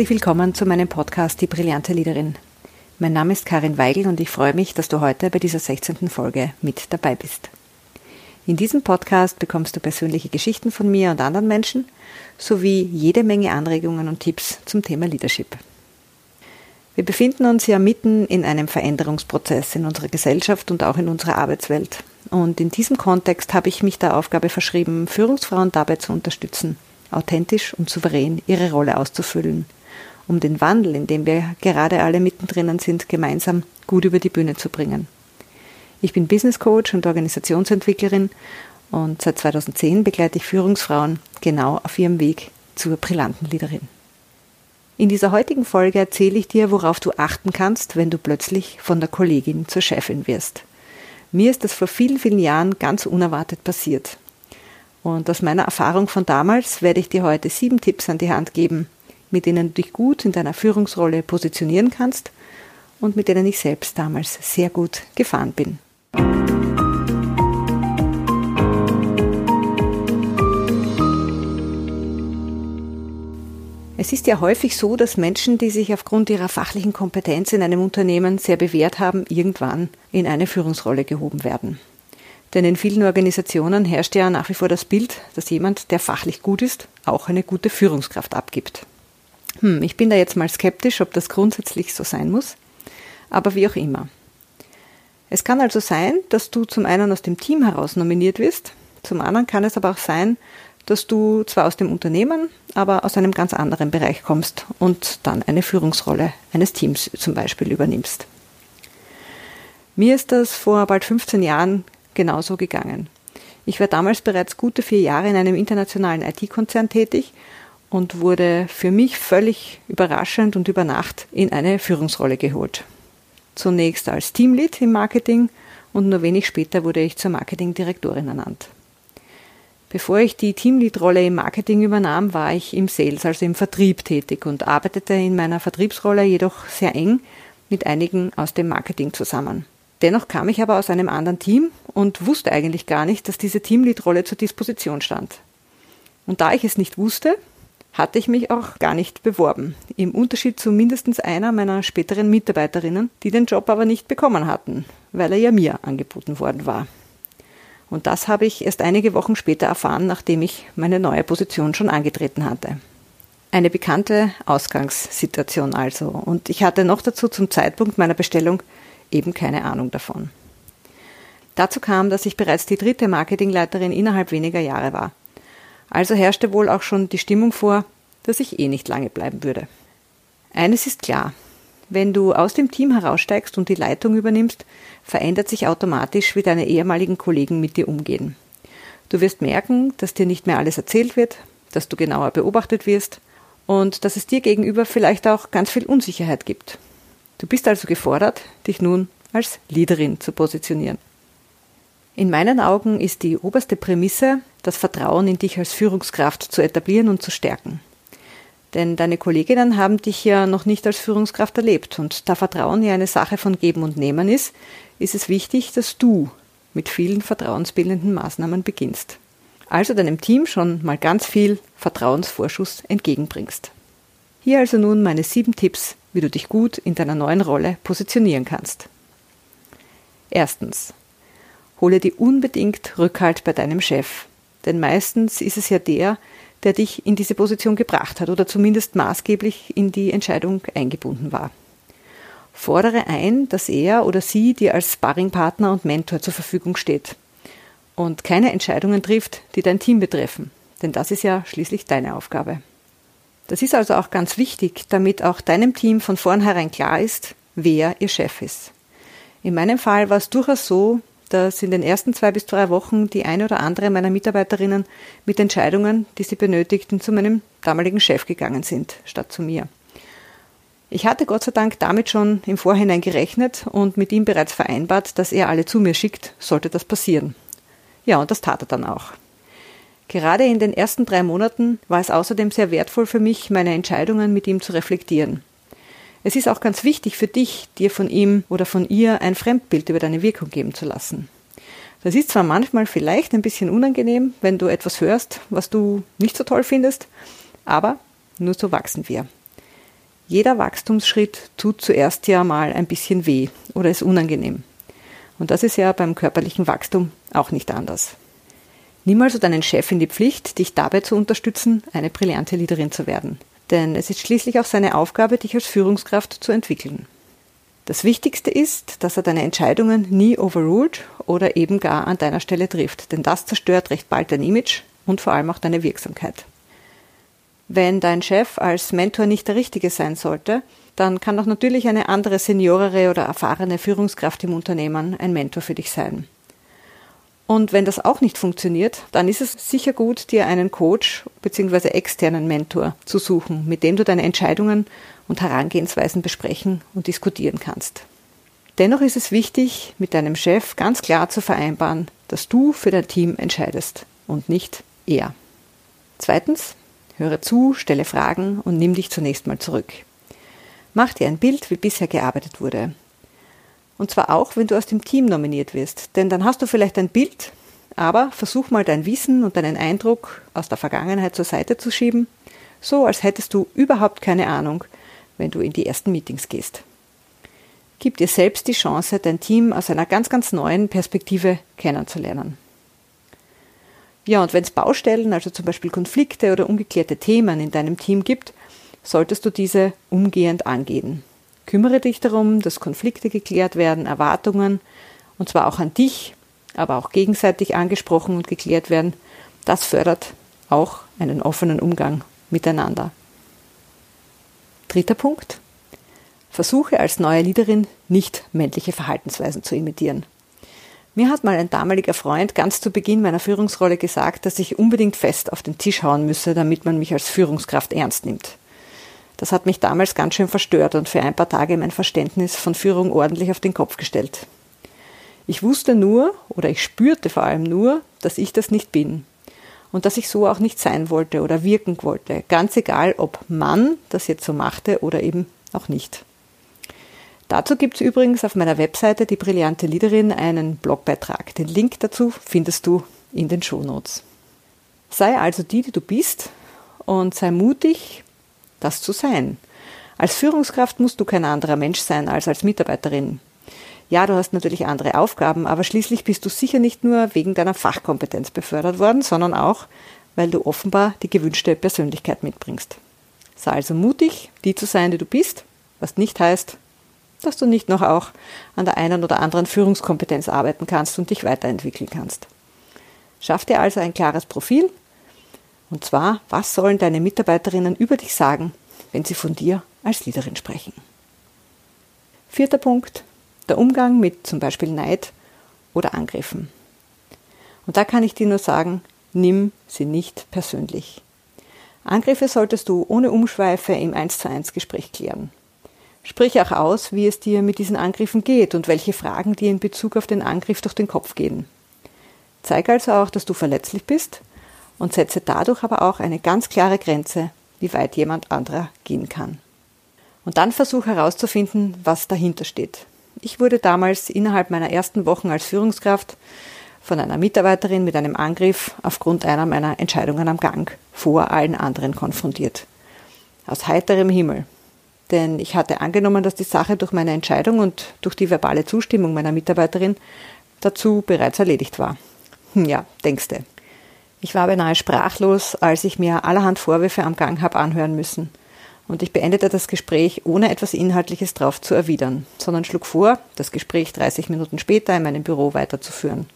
Herzlich willkommen zu meinem Podcast Die brillante Leaderin. Mein Name ist Karin Weigel und ich freue mich, dass du heute bei dieser 16. Folge mit dabei bist. In diesem Podcast bekommst du persönliche Geschichten von mir und anderen Menschen sowie jede Menge Anregungen und Tipps zum Thema Leadership. Wir befinden uns ja mitten in einem Veränderungsprozess in unserer Gesellschaft und auch in unserer Arbeitswelt. Und in diesem Kontext habe ich mich der Aufgabe verschrieben, Führungsfrauen dabei zu unterstützen, authentisch und souverän ihre Rolle auszufüllen, um den Wandel, in dem wir gerade alle mittendrin sind, gemeinsam gut über die Bühne zu bringen. Ich bin Business Coach und Organisationsentwicklerin und seit 2010 begleite ich Führungsfrauen genau auf ihrem Weg zur brillanten Leaderin. In dieser heutigen Folge erzähle ich dir, worauf du achten kannst, wenn du plötzlich von der Kollegin zur Chefin wirst. Mir ist das vor vielen, vielen Jahren ganz unerwartet passiert. Und aus meiner Erfahrung von damals werde ich dir heute sieben Tipps an die Hand geben, mit denen du dich gut in deiner Führungsrolle positionieren kannst und mit denen ich selbst damals sehr gut gefahren bin. Es ist ja häufig so, dass Menschen, die sich aufgrund ihrer fachlichen Kompetenz in einem Unternehmen sehr bewährt haben, irgendwann in eine Führungsrolle gehoben werden. Denn in vielen Organisationen herrscht ja nach wie vor das Bild, dass jemand, der fachlich gut ist, auch eine gute Führungskraft abgibt. Hm, ich bin da jetzt mal skeptisch, ob das grundsätzlich so sein muss, aber wie auch immer. Es kann also sein, dass du zum einen aus dem Team heraus nominiert wirst, zum anderen kann es aber auch sein, dass du zwar aus dem Unternehmen, aber aus einem ganz anderen Bereich kommst und dann eine Führungsrolle eines Teams zum Beispiel übernimmst. Mir ist das vor bald 15 Jahren genauso gegangen. Ich war damals bereits gute vier Jahre in einem internationalen IT-Konzern tätig und wurde für mich völlig überraschend und über Nacht in eine Führungsrolle geholt. Zunächst als Teamlead im Marketing und nur wenig später wurde ich zur Marketingdirektorin ernannt. Bevor ich die Teamlead-Rolle im Marketing übernahm, war ich im Sales, also im Vertrieb tätig und arbeitete in meiner Vertriebsrolle jedoch sehr eng mit einigen aus dem Marketing zusammen. Dennoch kam ich aber aus einem anderen Team und wusste eigentlich gar nicht, dass diese Teamlead-Rolle zur Disposition stand. Und da ich es nicht wusste, hatte ich mich auch gar nicht beworben. Im Unterschied zu mindestens einer meiner späteren Mitarbeiterinnen, die den Job aber nicht bekommen hatten, weil er ja mir angeboten worden war. Und das habe ich erst einige Wochen später erfahren, nachdem ich meine neue Position schon angetreten hatte. Eine bekannte Ausgangssituation also. Und ich hatte noch dazu zum Zeitpunkt meiner Bestellung eben keine Ahnung davon. Dazu kam, dass ich bereits die dritte Marketingleiterin innerhalb weniger Jahre war. Also herrschte wohl auch schon die Stimmung vor, dass ich eh nicht lange bleiben würde. Eines ist klar, wenn du aus dem Team heraussteigst und die Leitung übernimmst, verändert sich automatisch, wie deine ehemaligen Kollegen mit dir umgehen. Du wirst merken, dass dir nicht mehr alles erzählt wird, dass du genauer beobachtet wirst und dass es dir gegenüber vielleicht auch ganz viel Unsicherheit gibt. Du bist also gefordert, dich nun als Leaderin zu positionieren. In meinen Augen ist die oberste Prämisse, das Vertrauen in dich als Führungskraft zu etablieren und zu stärken. Denn deine Kolleginnen haben dich ja noch nicht als Führungskraft erlebt und da Vertrauen ja eine Sache von Geben und Nehmen ist, ist es wichtig, dass du mit vielen vertrauensbildenden Maßnahmen beginnst. Also deinem Team schon mal ganz viel Vertrauensvorschuss entgegenbringst. Hier also nun meine sieben Tipps, wie du dich gut in deiner neuen Rolle positionieren kannst. Erstens. Hole dir unbedingt Rückhalt bei deinem Chef. Denn meistens ist es ja der, der dich in diese Position gebracht hat oder zumindest maßgeblich in die Entscheidung eingebunden war. Fordere ein, dass er oder sie dir als Sparringpartner und Mentor zur Verfügung steht und keine Entscheidungen trifft, die dein Team betreffen, denn das ist ja schließlich deine Aufgabe. Das ist also auch ganz wichtig, damit auch deinem Team von vornherein klar ist, wer ihr Chef ist. In meinem Fall war es durchaus so, dass in den ersten zwei bis drei Wochen die eine oder andere meiner Mitarbeiterinnen mit Entscheidungen, die sie benötigten, zu meinem damaligen Chef gegangen sind, statt zu mir. Ich hatte Gott sei Dank damit schon im Vorhinein gerechnet und mit ihm bereits vereinbart, dass er alle zu mir schickt, sollte das passieren. Ja, und das tat er dann auch. Gerade in den ersten drei Monaten war es außerdem sehr wertvoll für mich, meine Entscheidungen mit ihm zu reflektieren. Es ist auch ganz wichtig für dich, dir von ihm oder von ihr ein Fremdbild über deine Wirkung geben zu lassen. Das ist zwar manchmal vielleicht ein bisschen unangenehm, wenn du etwas hörst, was du nicht so toll findest, aber nur so wachsen wir. Jeder Wachstumsschritt tut zuerst ja mal ein bisschen weh oder ist unangenehm. Und das ist ja beim körperlichen Wachstum auch nicht anders. Nimm also deinen Chef in die Pflicht, dich dabei zu unterstützen, eine brillante Leaderin zu werden. Denn es ist schließlich auch seine Aufgabe, dich als Führungskraft zu entwickeln. Das Wichtigste ist, dass er deine Entscheidungen nie overruled oder eben gar an deiner Stelle trifft, denn das zerstört recht bald dein Image und vor allem auch deine Wirksamkeit. Wenn dein Chef als Mentor nicht der richtige sein sollte, dann kann auch natürlich eine andere seniorere oder erfahrene Führungskraft im Unternehmen ein Mentor für dich sein. Und wenn das auch nicht funktioniert, dann ist es sicher gut, dir einen Coach bzw. externen Mentor zu suchen, mit dem du deine Entscheidungen und Herangehensweisen besprechen und diskutieren kannst. Dennoch ist es wichtig, mit deinem Chef ganz klar zu vereinbaren, dass du für dein Team entscheidest und nicht er. Zweitens, höre zu, stelle Fragen und nimm dich zunächst mal zurück. Mach dir ein Bild, wie bisher gearbeitet wurde. Und zwar auch, wenn du aus dem Team nominiert wirst. Denn dann hast du vielleicht ein Bild, aber versuch mal dein Wissen und deinen Eindruck aus der Vergangenheit zur Seite zu schieben, so als hättest du überhaupt keine Ahnung, wenn du in die ersten Meetings gehst. Gib dir selbst die Chance, dein Team aus einer ganz, ganz neuen Perspektive kennenzulernen. Ja, und wenn es Baustellen, also zum Beispiel Konflikte oder ungeklärte Themen in deinem Team gibt, solltest du diese umgehend angehen. Kümmere dich darum, dass Konflikte geklärt werden, Erwartungen, und zwar auch an dich, aber auch gegenseitig angesprochen und geklärt werden. Das fördert auch einen offenen Umgang miteinander. Dritter Punkt. Versuche als neue Leaderin nicht männliche Verhaltensweisen zu imitieren. Mir hat mal ein damaliger Freund ganz zu Beginn meiner Führungsrolle gesagt, dass ich unbedingt fest auf den Tisch hauen müsse, damit man mich als Führungskraft ernst nimmt. Das hat mich damals ganz schön verstört und für ein paar Tage mein Verständnis von Führung ordentlich auf den Kopf gestellt. Ich wusste nur, oder ich spürte vor allem nur, dass ich das nicht bin. Und dass ich so auch nicht sein wollte oder wirken wollte. Ganz egal, ob Mann das jetzt so machte oder eben auch nicht. Dazu gibt es übrigens auf meiner Webseite die brillante Liederin einen Blogbeitrag. Den Link dazu findest du in den Shownotes. Sei also die, die du bist und sei mutig, das zu sein. Als Führungskraft musst du kein anderer Mensch sein als als Mitarbeiterin. Ja, du hast natürlich andere Aufgaben, aber schließlich bist du sicher nicht nur wegen deiner Fachkompetenz befördert worden, sondern auch, weil du offenbar die gewünschte Persönlichkeit mitbringst. Sei also mutig, die zu sein, die du bist, was nicht heißt, dass du nicht noch auch an der einen oder anderen Führungskompetenz arbeiten kannst und dich weiterentwickeln kannst. Schaff dir also ein klares Profil, und zwar, was sollen deine Mitarbeiterinnen über dich sagen, wenn sie von dir als Leaderin sprechen? Vierter Punkt, der Umgang mit zum Beispiel Neid oder Angriffen. Und da kann ich dir nur sagen, nimm sie nicht persönlich. Angriffe solltest du ohne Umschweife im 1 zu 1 Gespräch klären. Sprich auch aus, wie es dir mit diesen Angriffen geht und welche Fragen dir in Bezug auf den Angriff durch den Kopf gehen. Zeig also auch, dass du verletzlich bist und setze dadurch aber auch eine ganz klare Grenze, wie weit jemand anderer gehen kann. Und dann versuche herauszufinden, was dahinter steht. Ich wurde damals innerhalb meiner ersten Wochen als Führungskraft von einer Mitarbeiterin mit einem Angriff aufgrund einer meiner Entscheidungen am Gang vor allen anderen konfrontiert. Aus heiterem Himmel. Denn ich hatte angenommen, dass die Sache durch meine Entscheidung und durch die verbale Zustimmung meiner Mitarbeiterin dazu bereits erledigt war. Hm, ja, denkste. Ich war beinahe sprachlos, als ich mir allerhand Vorwürfe am Gang habe anhören müssen. Und ich beendete das Gespräch, ohne etwas Inhaltliches drauf zu erwidern, sondern schlug vor, das Gespräch 30 Minuten später in meinem Büro weiterzuführen.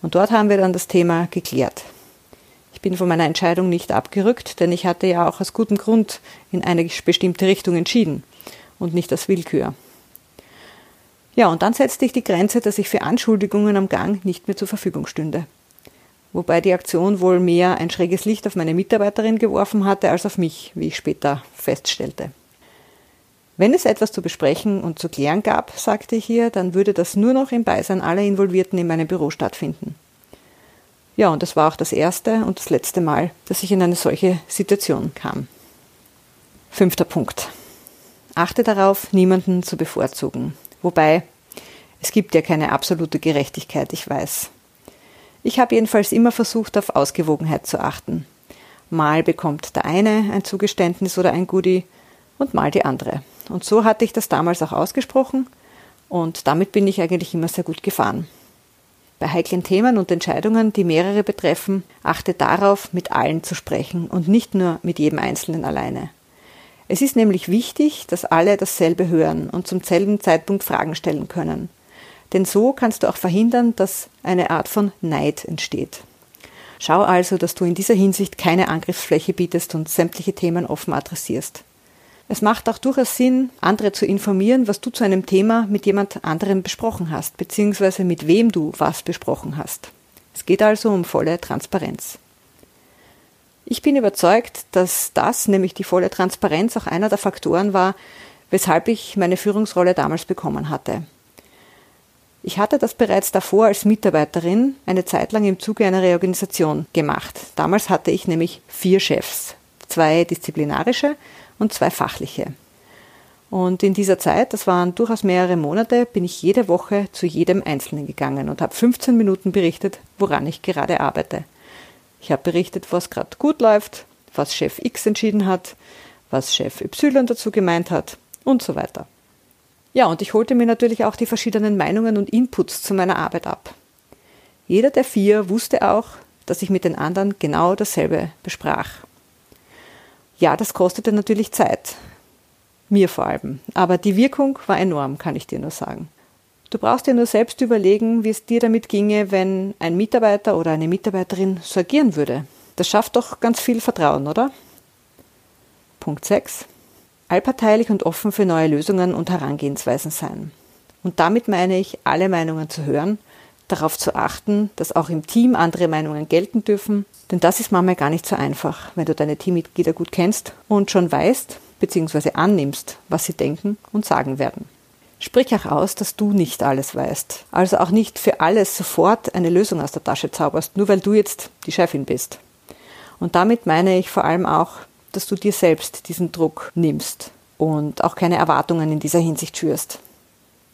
Und dort haben wir dann das Thema geklärt. Ich bin von meiner Entscheidung nicht abgerückt, denn ich hatte ja auch aus gutem Grund in eine bestimmte Richtung entschieden und nicht aus Willkür. Ja, und dann setzte ich die Grenze, dass ich für Anschuldigungen am Gang nicht mehr zur Verfügung stünde wobei die Aktion wohl mehr ein schräges Licht auf meine Mitarbeiterin geworfen hatte als auf mich, wie ich später feststellte. Wenn es etwas zu besprechen und zu klären gab, sagte ich ihr, dann würde das nur noch im Beisein aller Involvierten in meinem Büro stattfinden. Ja, und das war auch das erste und das letzte Mal, dass ich in eine solche Situation kam. Fünfter Punkt. Achte darauf, niemanden zu bevorzugen. Wobei, es gibt ja keine absolute Gerechtigkeit, ich weiß. Ich habe jedenfalls immer versucht, auf Ausgewogenheit zu achten. Mal bekommt der eine ein Zugeständnis oder ein Goodie und mal die andere. Und so hatte ich das damals auch ausgesprochen und damit bin ich eigentlich immer sehr gut gefahren. Bei heiklen Themen und Entscheidungen, die mehrere betreffen, achte darauf, mit allen zu sprechen und nicht nur mit jedem Einzelnen alleine. Es ist nämlich wichtig, dass alle dasselbe hören und zum selben Zeitpunkt Fragen stellen können. Denn so kannst du auch verhindern, dass eine Art von Neid entsteht. Schau also, dass du in dieser Hinsicht keine Angriffsfläche bietest und sämtliche Themen offen adressierst. Es macht auch durchaus Sinn, andere zu informieren, was du zu einem Thema mit jemand anderem besprochen hast, beziehungsweise mit wem du was besprochen hast. Es geht also um volle Transparenz. Ich bin überzeugt, dass das, nämlich die volle Transparenz, auch einer der Faktoren war, weshalb ich meine Führungsrolle damals bekommen hatte. Ich hatte das bereits davor als Mitarbeiterin eine Zeit lang im Zuge einer Reorganisation gemacht. Damals hatte ich nämlich vier Chefs, zwei disziplinarische und zwei fachliche. Und in dieser Zeit, das waren durchaus mehrere Monate, bin ich jede Woche zu jedem Einzelnen gegangen und habe 15 Minuten berichtet, woran ich gerade arbeite. Ich habe berichtet, was gerade gut läuft, was Chef X entschieden hat, was Chef Y dazu gemeint hat und so weiter. Ja, und ich holte mir natürlich auch die verschiedenen Meinungen und Inputs zu meiner Arbeit ab. Jeder der vier wusste auch, dass ich mit den anderen genau dasselbe besprach. Ja, das kostete natürlich Zeit. Mir vor allem. Aber die Wirkung war enorm, kann ich dir nur sagen. Du brauchst dir nur selbst überlegen, wie es dir damit ginge, wenn ein Mitarbeiter oder eine Mitarbeiterin so agieren würde. Das schafft doch ganz viel Vertrauen, oder? Punkt 6 allparteilich und offen für neue Lösungen und Herangehensweisen sein. Und damit meine ich, alle Meinungen zu hören, darauf zu achten, dass auch im Team andere Meinungen gelten dürfen, denn das ist manchmal gar nicht so einfach, wenn du deine Teammitglieder gut kennst und schon weißt bzw. annimmst, was sie denken und sagen werden. Sprich auch aus, dass du nicht alles weißt, also auch nicht für alles sofort eine Lösung aus der Tasche zauberst, nur weil du jetzt die Chefin bist. Und damit meine ich vor allem auch, dass du dir selbst diesen Druck nimmst und auch keine Erwartungen in dieser Hinsicht schürst.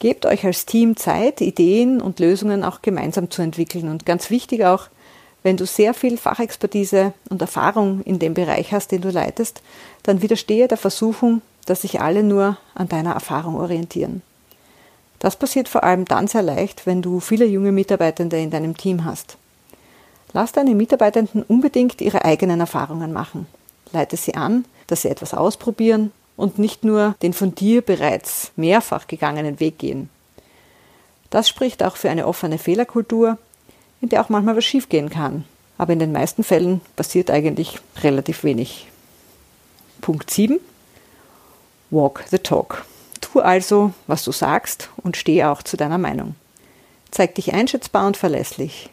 Gebt euch als Team Zeit, Ideen und Lösungen auch gemeinsam zu entwickeln und ganz wichtig auch, wenn du sehr viel Fachexpertise und Erfahrung in dem Bereich hast, den du leitest, dann widerstehe der Versuchung, dass sich alle nur an deiner Erfahrung orientieren. Das passiert vor allem dann sehr leicht, wenn du viele junge Mitarbeitende in deinem Team hast. Lass deine Mitarbeitenden unbedingt ihre eigenen Erfahrungen machen leite sie an, dass sie etwas ausprobieren und nicht nur den von dir bereits mehrfach gegangenen Weg gehen. Das spricht auch für eine offene Fehlerkultur, in der auch manchmal was schiefgehen kann. Aber in den meisten Fällen passiert eigentlich relativ wenig. Punkt 7. Walk the talk. Tu also, was du sagst und stehe auch zu deiner Meinung. Zeig dich einschätzbar und verlässlich.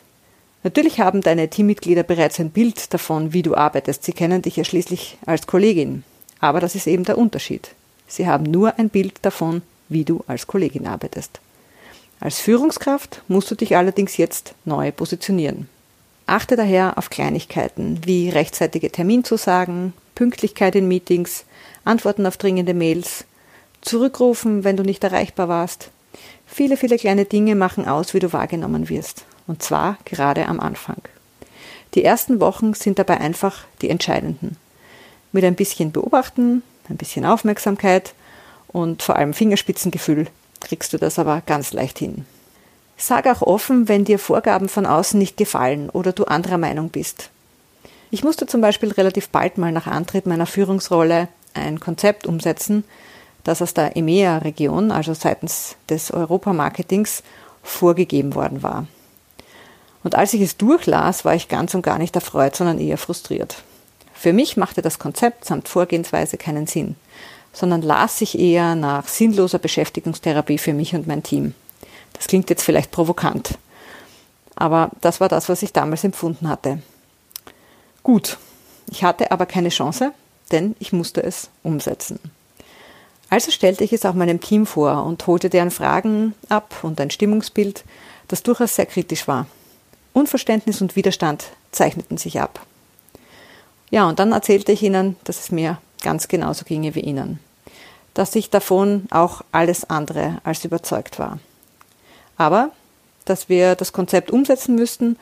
Natürlich haben deine Teammitglieder bereits ein Bild davon, wie du arbeitest. Sie kennen dich ja schließlich als Kollegin. Aber das ist eben der Unterschied. Sie haben nur ein Bild davon, wie du als Kollegin arbeitest. Als Führungskraft musst du dich allerdings jetzt neu positionieren. Achte daher auf Kleinigkeiten wie rechtzeitige Terminzusagen, Pünktlichkeit in Meetings, Antworten auf dringende Mails, zurückrufen, wenn du nicht erreichbar warst. Viele, viele kleine Dinge machen aus, wie du wahrgenommen wirst und zwar gerade am Anfang. Die ersten Wochen sind dabei einfach die entscheidenden. Mit ein bisschen Beobachten, ein bisschen Aufmerksamkeit und vor allem Fingerspitzengefühl kriegst du das aber ganz leicht hin. Sag auch offen, wenn dir Vorgaben von außen nicht gefallen oder du anderer Meinung bist. Ich musste zum Beispiel relativ bald mal nach Antritt meiner Führungsrolle ein Konzept umsetzen, das aus der EMEA-Region, also seitens des Europamarketings, vorgegeben worden war. Und als ich es durchlas, war ich ganz und gar nicht erfreut, sondern eher frustriert. Für mich machte das Konzept samt Vorgehensweise keinen Sinn, sondern las sich eher nach sinnloser Beschäftigungstherapie für mich und mein Team. Das klingt jetzt vielleicht provokant, aber das war das, was ich damals empfunden hatte. Gut, ich hatte aber keine Chance, denn ich musste es umsetzen. Also stellte ich es auch meinem Team vor und holte deren Fragen ab und ein Stimmungsbild, das durchaus sehr kritisch war. Unverständnis und Widerstand zeichneten sich ab. Ja, und dann erzählte ich ihnen, dass es mir ganz genauso ginge wie ihnen. Dass ich davon auch alles andere als überzeugt war. Aber, dass wir das Konzept umsetzen müssten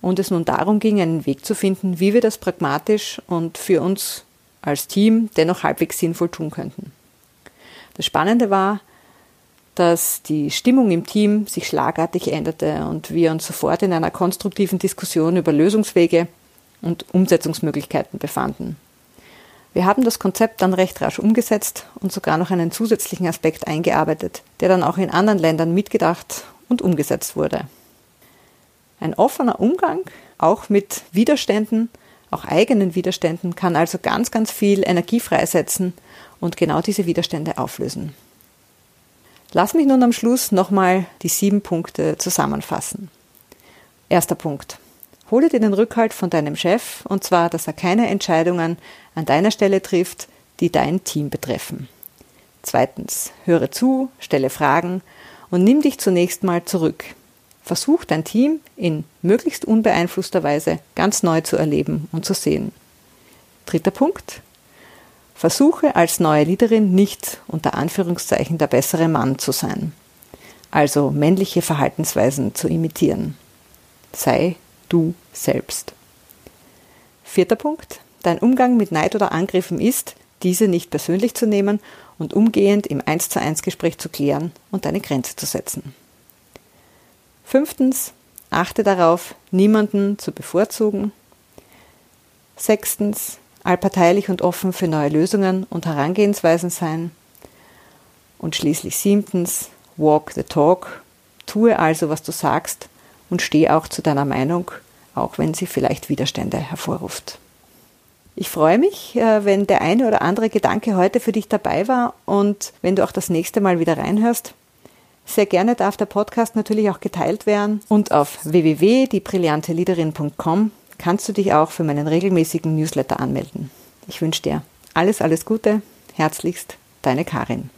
und es nun darum ging, einen Weg zu finden, wie wir das pragmatisch und für uns als Team dennoch halbwegs sinnvoll tun könnten. Das Spannende war, dass die Stimmung im Team sich schlagartig änderte und wir uns sofort in einer konstruktiven Diskussion über Lösungswege und Umsetzungsmöglichkeiten befanden. Wir haben das Konzept dann recht rasch umgesetzt und sogar noch einen zusätzlichen Aspekt eingearbeitet, der dann auch in anderen Ländern mitgedacht und umgesetzt wurde. Ein offener Umgang, auch mit Widerständen, auch eigenen Widerständen, kann also ganz, ganz viel Energie freisetzen und genau diese Widerstände auflösen. Lass mich nun am Schluss nochmal die sieben Punkte zusammenfassen. Erster Punkt. Hole dir den Rückhalt von deinem Chef, und zwar, dass er keine Entscheidungen an deiner Stelle trifft, die dein Team betreffen. Zweitens, höre zu, stelle Fragen und nimm dich zunächst mal zurück. Versuch dein Team in möglichst unbeeinflusster Weise ganz neu zu erleben und zu sehen. Dritter Punkt, Versuche als neue Leaderin nicht unter Anführungszeichen der bessere Mann zu sein, also männliche Verhaltensweisen zu imitieren. Sei du selbst. Vierter Punkt. Dein Umgang mit Neid oder Angriffen ist, diese nicht persönlich zu nehmen und umgehend im 1 zu 1 Gespräch zu klären und deine Grenze zu setzen. Fünftens. Achte darauf, niemanden zu bevorzugen. Sechstens allparteilich und offen für neue Lösungen und Herangehensweisen sein. Und schließlich siebtens, walk the talk. Tue also, was du sagst und stehe auch zu deiner Meinung, auch wenn sie vielleicht Widerstände hervorruft. Ich freue mich, äh, wenn der eine oder andere Gedanke heute für dich dabei war und wenn du auch das nächste Mal wieder reinhörst. Sehr gerne darf der Podcast natürlich auch geteilt werden und auf www.diebrillanteleaderin.com kannst du dich auch für meinen regelmäßigen Newsletter anmelden. Ich wünsche dir alles, alles Gute. Herzlichst, deine Karin.